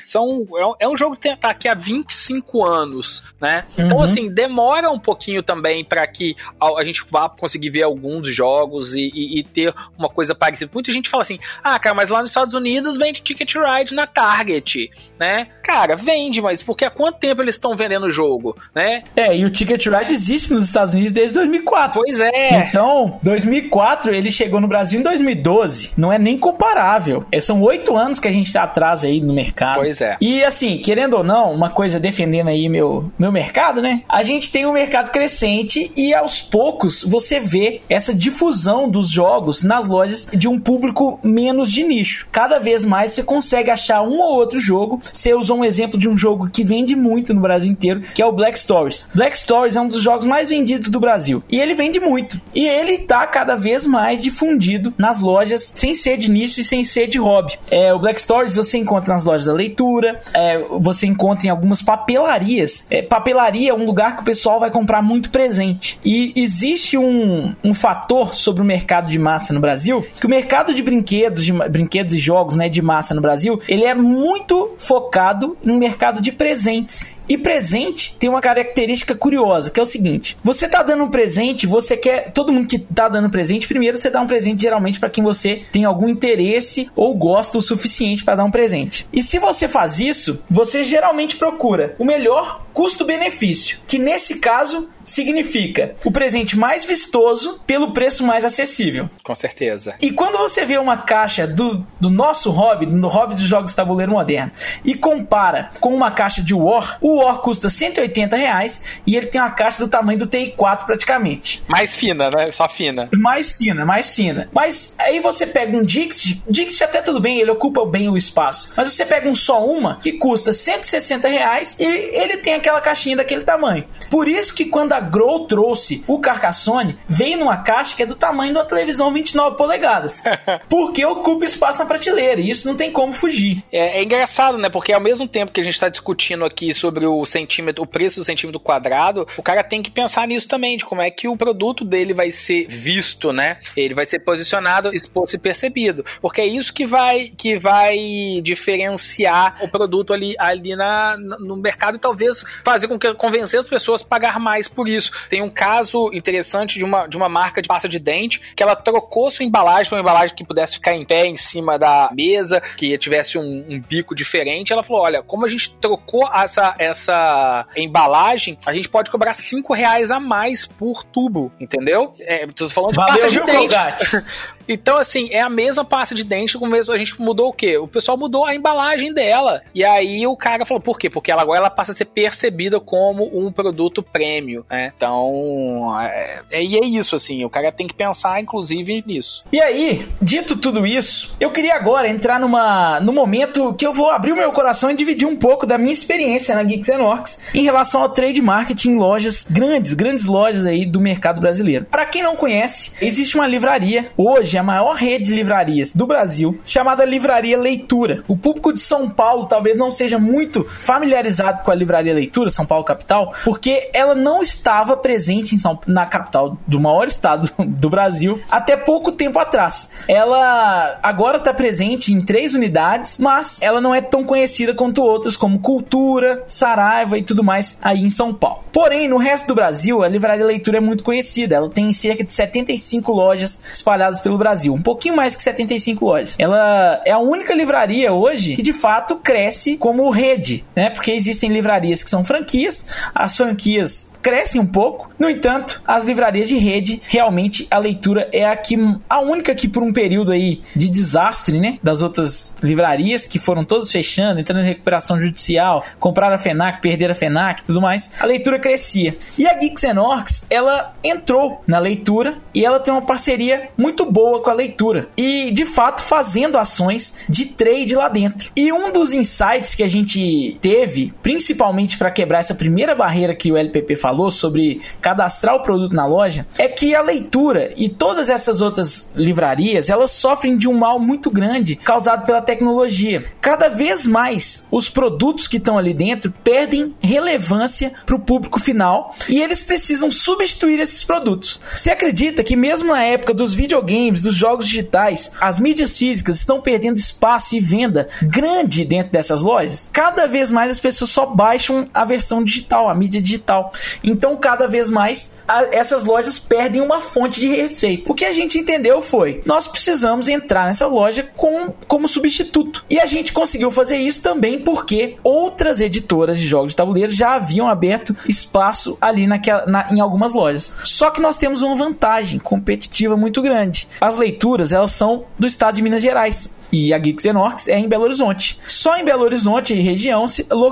São, é, é um jogo que tá aqui há 25 anos, né? Então, uhum. assim, demora um pouquinho também para que a, a, gente vá conseguir ver alguns jogos e, e, e, ter uma coisa parecida. Muita gente fala assim: ah, cara, mas lá nos Estados Unidos vende Ticket Ride na Target né? Cara, vende, mas porque há quanto tempo eles estão vendendo o jogo, né? É, e o Ticket Ride existe nos Estados Unidos desde 2004. Pois é. Então, 2004, ele chegou no Brasil em 2012. Não é nem comparável. É, são oito anos que a gente tá atrás aí no mercado. Pois é. E assim, querendo ou não, uma coisa defendendo aí meu, meu mercado, né? A gente tem um mercado crescente e aos poucos você vê essa difusão dos jogos nas lojas de um público menos de nicho. Cada vez mais você consegue achar um ou outro jogo. Você usou um exemplo de um jogo que vende muito no Brasil inteiro, que é o Black Stories. Black Stories é um dos jogos mais vendidos do Brasil. E ele vende muito. E ele tá cada vez mais difundido nas lojas, sem ser de nicho e sem ser de hobby. É, o Black Stories você encontra nas lojas da leitura, é, você encontra em algumas papelarias. É, papelaria é um lugar que o pessoal vai comprar muito presente. E existe um, um fator sobre o mercado de massa no Brasil, que o mercado de brinquedos, de brinquedos e jogos né, de massa no Brasil, ele é muito focado no mercado de presentes. E presente tem uma característica curiosa, que é o seguinte: você tá dando um presente, você quer. Todo mundo que tá dando presente, primeiro você dá um presente geralmente para quem você tem algum interesse ou gosta o suficiente para dar um presente. E se você faz isso, você geralmente procura o melhor custo-benefício, que nesse caso significa o presente mais vistoso pelo preço mais acessível. Com certeza. E quando você vê uma caixa do, do nosso hobby, do hobby de jogos de tabuleiro moderno, e compara com uma caixa de War, o War custa 180 reais e ele tem uma caixa do tamanho do TI4 praticamente. Mais fina, né? Só fina. Mais fina, mais fina. Mas aí você pega um Dixit, Dixit até tudo bem, ele ocupa bem o espaço. Mas você pega um só uma que custa 160 reais e ele tem naquela caixinha daquele tamanho. Por isso que quando a Grow trouxe o Carcassonne, veio numa caixa que é do tamanho de uma televisão 29 polegadas. porque ocupa espaço na prateleira, e isso não tem como fugir. É, é engraçado, né? Porque ao mesmo tempo que a gente está discutindo aqui sobre o centímetro, o preço do centímetro quadrado, o cara tem que pensar nisso também, de como é que o produto dele vai ser visto, né? Ele vai ser posicionado, exposto e percebido. Porque é isso que vai, que vai diferenciar o produto ali, ali na, no mercado e talvez fazer com que convencer as pessoas a pagar mais por isso. Tem um caso interessante de uma, de uma marca de pasta de dente que ela trocou sua embalagem para uma embalagem que pudesse ficar em pé em cima da mesa, que tivesse um, um bico diferente. Ela falou: olha, como a gente trocou essa, essa embalagem, a gente pode cobrar 5 reais a mais por tubo, entendeu? É, tô falando de Valeu, pasta de viu, dente. Então, assim, é a mesma pasta de dente, com mesmo a gente mudou o quê? O pessoal mudou a embalagem dela. E aí o cara falou, por quê? Porque ela agora ela passa a ser percebida como um produto prêmio, né? Então, é, é, e é isso, assim, o cara tem que pensar, inclusive, nisso. E aí, dito tudo isso, eu queria agora entrar numa, no momento que eu vou abrir o meu coração e dividir um pouco da minha experiência na Geeks and Orcs em relação ao trade marketing em lojas grandes, grandes lojas aí do mercado brasileiro. Para quem não conhece, existe uma livraria, hoje a maior rede de livrarias do Brasil, chamada Livraria Leitura. O público de São Paulo talvez não seja muito familiarizado com a Livraria Leitura, São Paulo capital, porque ela não estava presente em São, na capital do maior estado do Brasil até pouco tempo atrás. Ela agora está presente em três unidades, mas ela não é tão conhecida quanto outras como Cultura, Saraiva e tudo mais aí em São Paulo. Porém, no resto do Brasil, a Livraria Leitura é muito conhecida. Ela tem cerca de 75 lojas espalhadas pelo Brasil, um pouquinho mais que 75 lojas. Ela é a única livraria hoje que de fato cresce como rede, né? Porque existem livrarias que são franquias, as franquias crescem um pouco. No entanto, as livrarias de rede, realmente a leitura é a que a única que por um período aí de desastre, né, das outras livrarias que foram todas fechando, entrando em recuperação judicial, compraram a FENAC, perderam a FENAC, tudo mais, a leitura crescia. E a Geeks and Orcs, ela entrou na leitura e ela tem uma parceria muito boa com a leitura e de fato fazendo ações de trade lá dentro. E um dos insights que a gente teve, principalmente para quebrar essa primeira barreira que o LPP falou sobre cadastrar o produto na loja, é que a leitura e todas essas outras livrarias, elas sofrem de um mal muito grande causado pela tecnologia. Cada vez mais os produtos que estão ali dentro perdem relevância para o público final e eles precisam substituir esses produtos. Se acredita que mesmo na época dos videogames, dos jogos digitais, as mídias físicas estão perdendo espaço e venda grande dentro dessas lojas? Cada vez mais as pessoas só baixam a versão digital, a mídia digital. Então, cada vez mais, a, essas lojas perdem uma fonte de receita. O que a gente entendeu foi: nós precisamos entrar nessa loja com, como substituto. E a gente conseguiu fazer isso também porque outras editoras de jogos de tabuleiro já haviam aberto espaço ali naquela, na, em algumas lojas. Só que nós temos uma vantagem competitiva muito grande. As leituras, elas são do estado de Minas Gerais e a Geeks Orcs é em Belo Horizonte. Só em Belo Horizonte e região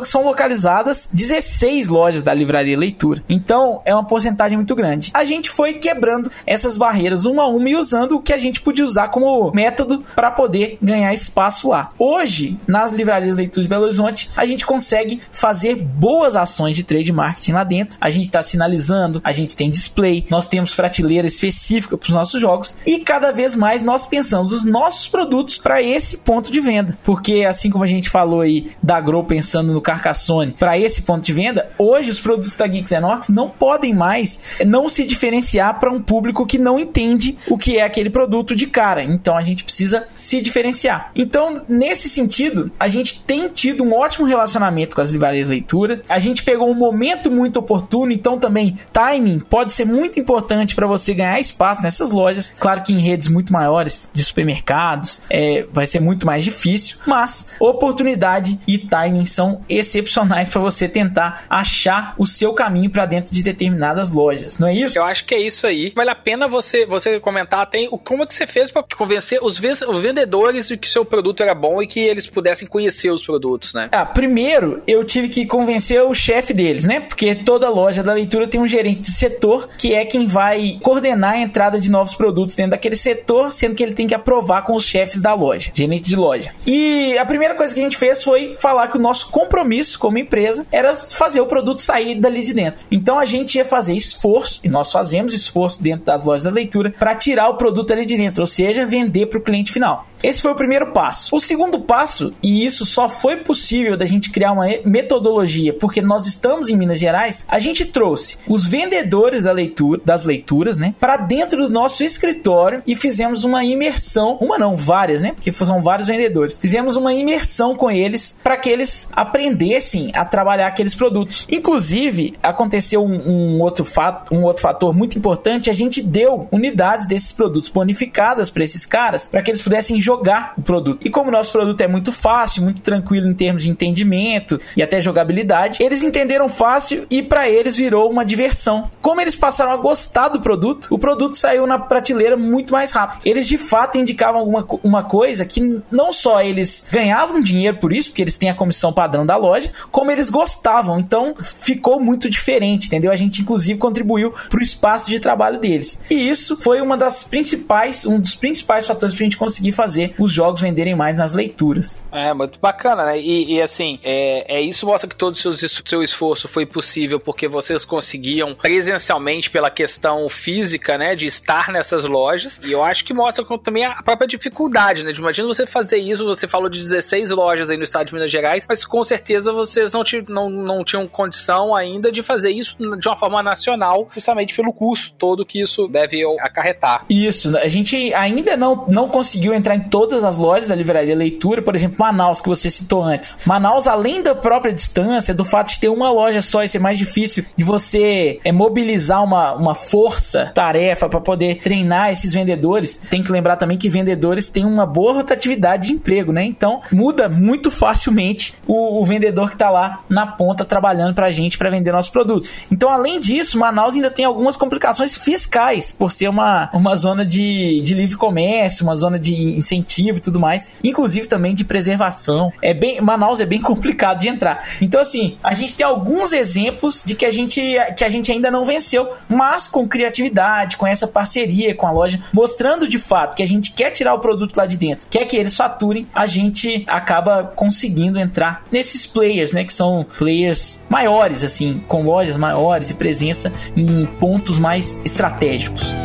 são localizadas 16 lojas da Livraria Leitura. Então é uma porcentagem muito grande. A gente foi quebrando essas barreiras uma a uma e usando o que a gente podia usar como método para poder ganhar espaço lá. Hoje, nas livrarias Leitura de Belo Horizonte, a gente consegue fazer boas ações de trade marketing lá dentro. A gente está sinalizando, a gente tem display, nós temos prateleira específica para os nossos jogos e cada vez mais nós pensamos os nossos produtos para esse ponto de venda. Porque assim como a gente falou aí da Grow pensando no Carcassonne para esse ponto de venda, hoje os produtos da Geeks Enox não podem mais não se diferenciar para um público que não entende o que é aquele produto de cara. Então a gente precisa se diferenciar. Então, nesse sentido, a gente tem tido um ótimo relacionamento com as livrarias leitura. A gente pegou um momento muito oportuno, então também timing pode ser muito importante para você ganhar espaço nessas lojas. Claro que em redes muito maiores de supermercados, é, vai ser muito mais difícil, mas oportunidade e timing são excepcionais para você tentar achar o seu caminho para dentro de determinadas lojas, não é isso? Eu acho que é isso aí. Vale a pena você você comentar tem o como é que você fez para convencer os, os vendedores de que seu produto era bom e que eles pudessem conhecer os produtos, né? Ah, primeiro eu tive que convencer o chefe deles, né? Porque toda loja da leitura tem um gerente de setor que é quem vai coordenar a entrada de novos produtos dentro daquele setor, sendo que ele tem que aprovar com os chefes da loja. Loja, gerente de loja. E a primeira coisa que a gente fez foi falar que o nosso compromisso como empresa era fazer o produto sair dali de dentro. Então a gente ia fazer esforço, e nós fazemos esforço dentro das lojas da leitura, para tirar o produto ali de dentro, ou seja, vender para o cliente final. Esse foi o primeiro passo. O segundo passo, e isso só foi possível da gente criar uma metodologia, porque nós estamos em Minas Gerais, a gente trouxe os vendedores da leitura, das leituras, né, para dentro do nosso escritório e fizemos uma imersão, uma não, várias, né, porque são vários vendedores. Fizemos uma imersão com eles para que eles aprendessem a trabalhar aqueles produtos. Inclusive, aconteceu um, um outro fato, um outro fator muito importante, a gente deu unidades desses produtos bonificadas para esses caras, para que eles pudessem jogar o produto. E como o nosso produto é muito fácil, muito tranquilo em termos de entendimento e até jogabilidade, eles entenderam fácil e para eles virou uma diversão. Como eles passaram a gostar do produto, o produto saiu na prateleira muito mais rápido. Eles de fato indicavam alguma uma coisa que não só eles ganhavam dinheiro por isso, porque eles têm a comissão padrão da loja, como eles gostavam. Então ficou muito diferente, entendeu? A gente inclusive contribuiu para o espaço de trabalho deles. E isso foi uma das principais, um dos principais fatores para a gente conseguir fazer os jogos venderem mais nas leituras. É, muito bacana, né? E, e assim, é, é, isso mostra que todo o seu, seu esforço foi possível porque vocês conseguiam presencialmente pela questão física, né? De estar nessas lojas. E eu acho que mostra também a própria dificuldade, né? Imagina você fazer isso, você falou de 16 lojas aí no estado de Minas Gerais, mas com certeza vocês não, não, não tinham condição ainda de fazer isso de uma forma nacional, justamente pelo custo todo que isso deve acarretar. Isso, a gente ainda não, não conseguiu entrar em todas as lojas da livraria leitura, por exemplo, Manaus, que você citou antes. Manaus, além da própria distância, do fato de ter uma loja só e ser mais difícil de você é, mobilizar uma, uma força, tarefa para poder treinar esses vendedores, tem que lembrar também que vendedores têm uma boa rotatividade de emprego, né? Então muda muito facilmente o, o vendedor que está lá na ponta trabalhando para a gente para vender nosso produto. Então, além disso, Manaus ainda tem algumas complicações fiscais por ser uma, uma zona de, de livre comércio, uma zona de incentivo e tudo mais, inclusive também de preservação. É bem, Manaus é bem complicado de entrar. Então assim, a gente tem alguns exemplos de que a gente que a gente ainda não venceu, mas com criatividade, com essa parceria com a loja, mostrando de fato que a gente quer tirar o produto lá de dentro, quer que eles faturem, a gente acaba conseguindo entrar nesses players, né, que são players maiores assim, com lojas maiores e presença em pontos mais estratégicos.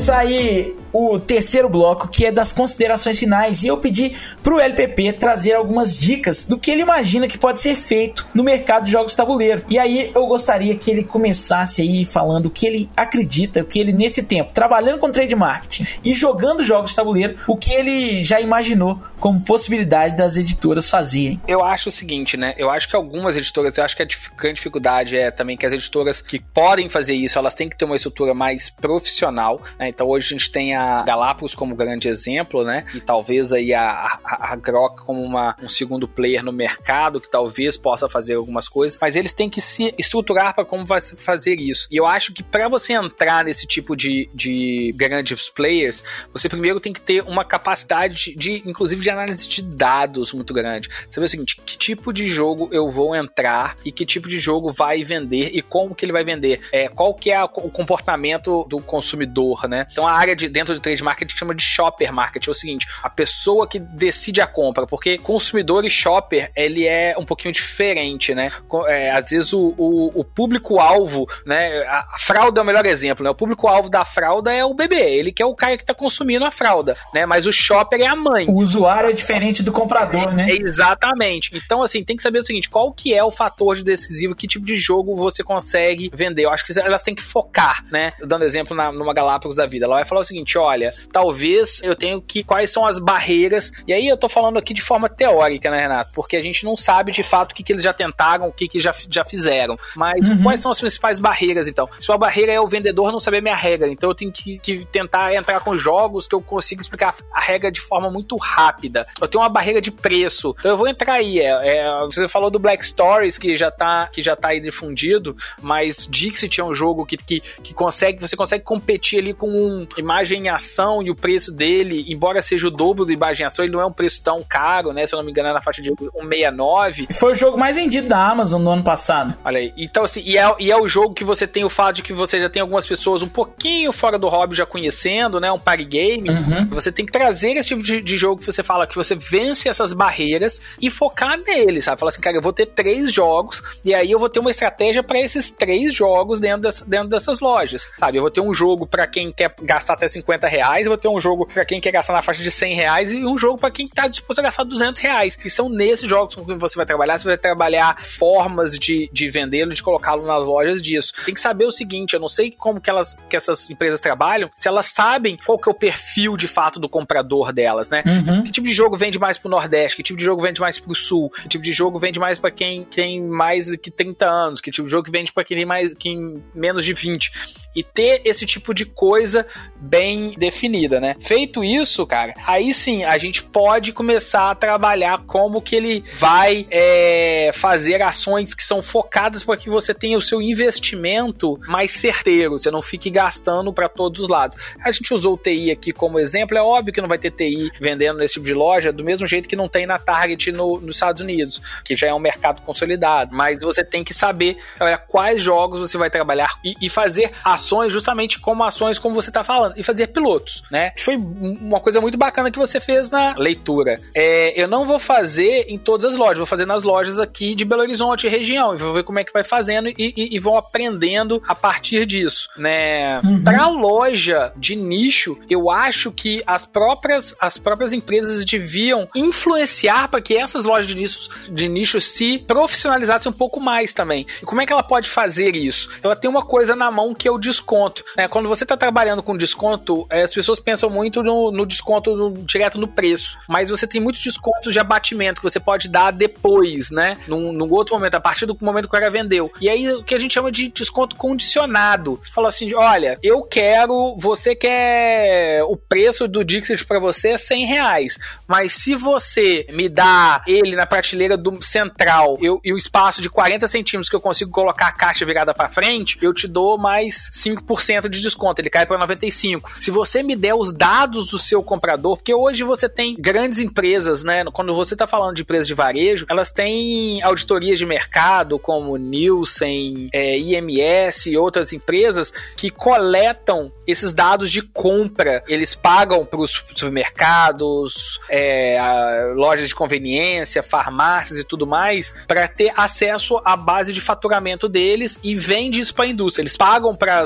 começar aí o terceiro bloco, que é das considerações finais, e eu pedi pro LPP trazer algumas dicas do que ele imagina que pode ser feito no mercado de jogos tabuleiro. E aí eu gostaria que ele começasse aí falando o que ele acredita, o que ele nesse tempo, trabalhando com trade marketing e jogando jogos de tabuleiro, o que ele já imaginou como possibilidade das editoras fazerem. Eu acho o seguinte, né? Eu acho que algumas editoras, eu acho que a grande dificuldade é também que as editoras que podem fazer isso, elas têm que ter uma estrutura mais profissional, né? Então hoje a gente tem a a Galápagos como grande exemplo, né? E talvez aí a, a, a Grok como uma, um segundo player no mercado que talvez possa fazer algumas coisas, mas eles têm que se estruturar para como vai fazer isso. E eu acho que para você entrar nesse tipo de, de grandes players, você primeiro tem que ter uma capacidade de, inclusive, de análise de dados muito grande. Você vê o seguinte, que tipo de jogo eu vou entrar e que tipo de jogo vai vender e como que ele vai vender. É, qual que é o comportamento do consumidor, né? Então a área de dentro dentro de trade marketing chama de shopper marketing. É o seguinte, a pessoa que decide a compra, porque consumidor e shopper, ele é um pouquinho diferente, né? É, às vezes o, o, o público-alvo, né? A, fralda é o melhor exemplo, né? O público-alvo da fralda é o bebê, ele que é o cara que tá consumindo a fralda, né? Mas o shopper é a mãe. O usuário é diferente do comprador, né? É, exatamente. Então, assim, tem que saber o seguinte, qual que é o fator de decisivo, que tipo de jogo você consegue vender. Eu acho que elas têm que focar, né? Dando exemplo na, numa Galápagos da vida. Ela vai falar o seguinte, olha, talvez eu tenho que. Quais são as barreiras? E aí eu tô falando aqui de forma teórica, né, Renato? Porque a gente não sabe de fato o que, que eles já tentaram, o que, que já, já fizeram. Mas uhum. quais são as principais barreiras, então? Sua barreira é o vendedor não saber minha regra. Então eu tenho que, que tentar entrar com jogos que eu consiga explicar a regra de forma muito rápida. Eu tenho uma barreira de preço. Então eu vou entrar aí. É, é, você falou do Black Stories, que já tá, que já tá aí difundido, mas Dixit é um jogo que, que, que consegue, você consegue competir ali com um, imagem em ação e o preço dele, embora seja o dobro do Imagem em Ação, ele não é um preço tão caro, né? Se eu não me engano, é na faixa de 169. Foi o jogo mais vendido da Amazon no ano passado. Olha aí. Então, assim, e é, e é o jogo que você tem o fato de que você já tem algumas pessoas um pouquinho fora do hobby já conhecendo, né? Um party game. Uhum. Você tem que trazer esse tipo de, de, jogo que você fala que você vence essas barreiras e focar nele, sabe? Falar assim, cara, eu vou ter três jogos e aí eu vou ter uma estratégia para esses três jogos dentro, dessa, dentro dessas lojas, sabe? Eu vou ter um jogo para quem quer gastar até 50 reais, eu vou ter um jogo para quem quer gastar na faixa de 100 reais e um jogo para quem tá disposto a gastar 200 reais. E são nesses jogos com que você vai trabalhar, você vai trabalhar formas de, de vendê-lo, de colocá-lo nas lojas disso. Tem que saber o seguinte, eu não sei como que elas que essas empresas trabalham, se elas sabem qual que é o perfil de fato do comprador delas, né? Uhum. Que tipo de jogo vende mais pro Nordeste? Que tipo de jogo vende mais pro Sul? Que tipo de jogo vende mais para quem tem mais que 30 anos? Que tipo de jogo que vende para quem tem mais quem menos de 20? E ter esse tipo de coisa bem definida, né? Feito isso, cara, aí sim a gente pode começar a trabalhar como que ele vai é, fazer ações que são focadas para que você tenha o seu investimento mais certeiro, você não fique gastando para todos os lados. A gente usou o TI aqui como exemplo, é óbvio que não vai ter TI vendendo nesse tipo de loja, do mesmo jeito que não tem na Target no, nos Estados Unidos, que já é um mercado consolidado, mas você tem que saber olha, quais jogos você vai trabalhar e, e fazer ações justamente como ações como você está falando, e fazer pilotos, né? Que foi uma coisa muito bacana que você fez na leitura. É, eu não vou fazer em todas as lojas, vou fazer nas lojas aqui de Belo Horizonte e região, e vou ver como é que vai fazendo e, e, e vão aprendendo a partir disso, né? Uhum. Para loja de nicho, eu acho que as próprias as próprias empresas deviam influenciar para que essas lojas de nicho, de nicho se profissionalizassem um pouco mais também. E como é que ela pode fazer isso? Ela tem uma coisa na mão que é o desconto. Né? Quando você está trabalhando com desconto, é, as pessoas pensam muito no, no desconto no, direto no preço, mas você tem muitos descontos de abatimento que você pode dar depois, né? Num, num outro momento, a partir do momento que o cara vendeu. E aí o que a gente chama de desconto condicionado. Fala assim: olha, eu quero, você quer o preço do Dixit para você é 100 reais, mas se você me dá ele na prateleira do central eu, e o espaço de 40 centímetros que eu consigo colocar a caixa virada para frente, eu te dou mais 5% de desconto, ele cai para 95. Se você me der os dados do seu comprador, porque hoje você tem grandes empresas, né? Quando você está falando de empresas de varejo, elas têm auditorias de mercado como Nielsen, é, IMS e outras empresas que coletam esses dados de compra. Eles pagam para os supermercados, é, lojas de conveniência, farmácias e tudo mais, para ter acesso à base de faturamento deles e vende isso para a indústria. Eles pagam para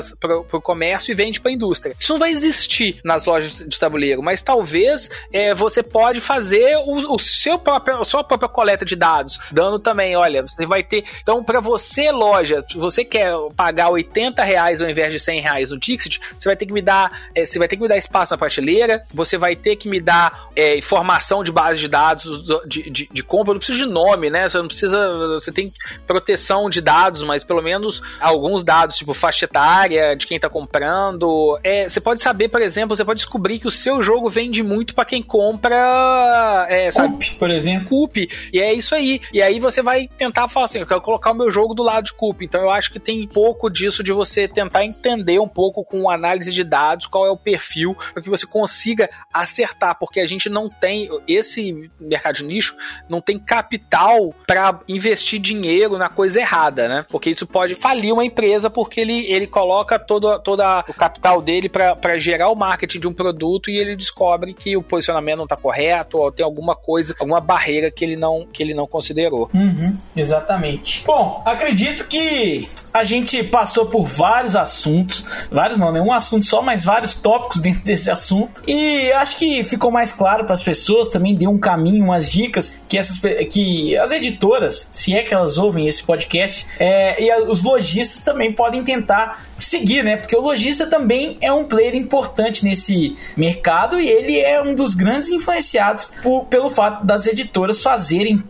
o comércio e vende para a indústria. Isso não vai existir nas lojas de tabuleiro, mas talvez é, você pode fazer o, o seu próprio, a sua própria coleta de dados, dando também, olha, você vai ter. Então, para você, loja, se você quer pagar 80 reais ao invés de 100 reais no Dixit, você vai ter que me dar, é, você vai ter que me dar espaço na prateleira, você vai ter que me dar é, informação de base de dados de, de, de, compra. Não precisa de nome, né? Você não precisa. Você tem proteção de dados, mas pelo menos alguns dados, tipo faixa etária de quem tá comprando. É, você pode saber, por exemplo, você pode descobrir que o seu jogo vende muito para quem compra. É, sabe? por exemplo. Coop. E é isso aí. E aí você vai tentar falar assim: eu quero colocar o meu jogo do lado de Coop. Então eu acho que tem pouco disso de você tentar entender um pouco com análise de dados qual é o perfil para que você consiga acertar, porque a gente não tem esse mercado de nicho não tem capital para investir dinheiro na coisa errada, né? Porque isso pode falir uma empresa porque ele, ele coloca todo, todo o capital dele para gerar o marketing de um produto e ele descobre que o posicionamento não está correto ou tem alguma coisa, alguma barreira que ele não, que ele não considerou. Uhum, exatamente. Bom, acredito que a gente passou por vários assuntos, vários não, né? Um assunto só, mas vários tópicos dentro desse assunto. E acho que ficou mais claro para as pessoas, também deu um caminho, umas dicas que essas que as editoras, se é que elas ouvem esse podcast, é, e a, os lojistas também podem tentar seguir, né? Porque o lojista também é um player importante nesse mercado e ele é um dos grandes influenciados por, pelo fato das editoras fazerem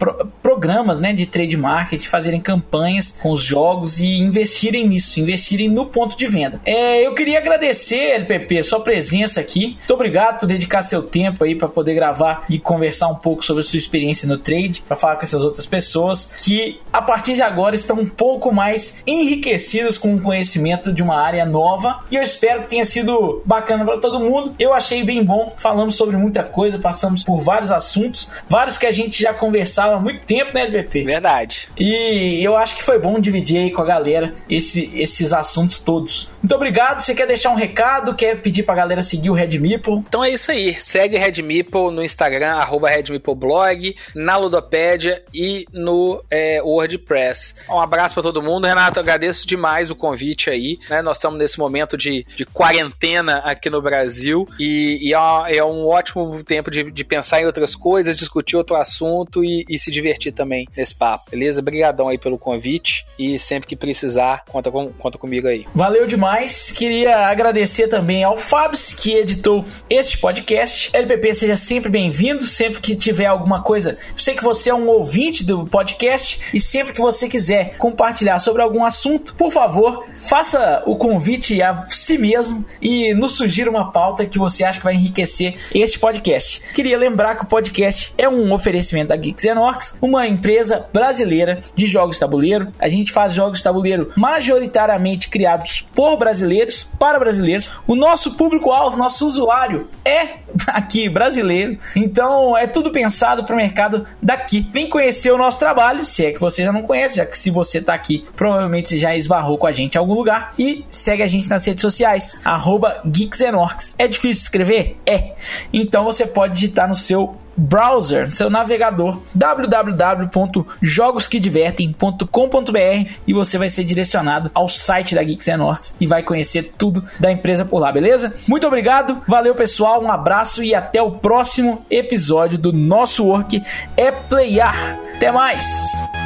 programas né, de trade market, fazerem campanhas com os jogos e investirem nisso, investirem no ponto de venda. É, eu queria agradecer, LPP, sua presença aqui. Muito obrigado por dedicar seu tempo aí para poder gravar e conversar um pouco sobre a sua experiência no trade, para falar com essas outras pessoas que a partir de agora estão um pouco mais enriquecidas com o conhecimento de uma área nova. E eu espero que tenha sido bacana para todo mundo. Eu achei bem bom, falamos sobre muita coisa, passamos por vários assuntos, vários que a gente já conversava há muito tempo, né, LBP? Verdade. E eu acho que foi bom dividir aí com a galera esse, esses assuntos todos. Muito obrigado. Você quer deixar um recado? Quer pedir pra galera seguir o Red Meeple? Então é isso aí. Segue Red Meeple no Instagram, arroba Red Meeple Blog, na Ludopédia e no é, WordPress. Um abraço para todo mundo. Renato, agradeço demais o convite aí. Né? Nós estamos nesse momento de, de quarentena aqui no Brasil e, e é, é, um ótimo tempo de, de, pensar em outras coisas, discutir outro assunto e, e, se divertir também nesse papo, beleza? Obrigadão aí pelo convite e sempre que precisar, conta, com, conta comigo aí. Valeu demais mais, queria agradecer também ao Fabs, que editou este podcast. LPP, seja sempre bem-vindo, sempre que tiver alguma coisa. Eu sei que você é um ouvinte do podcast e sempre que você quiser compartilhar sobre algum assunto, por favor, faça o convite a si mesmo e nos sugira uma pauta que você acha que vai enriquecer este podcast. Queria lembrar que o podcast é um oferecimento da Geeks Orcs, uma empresa brasileira de jogos de tabuleiro. A gente faz jogos de tabuleiro majoritariamente criados por brasileiros para brasileiros. O nosso público-alvo, nosso usuário é aqui brasileiro. Então é tudo pensado para o mercado daqui. Vem conhecer o nosso trabalho, se é que você já não conhece, já que se você está aqui, provavelmente você já esbarrou com a gente em algum lugar. E segue a gente nas redes sociais, arroba Geeksenorks. É difícil de escrever? É. Então você pode digitar no seu browser, seu navegador www.jogosquedivertem.com.br e você vai ser direcionado ao site da Geeks Orcs e vai conhecer tudo da empresa por lá, beleza? Muito obrigado, valeu pessoal, um abraço e até o próximo episódio do nosso Work é Playar. Até mais!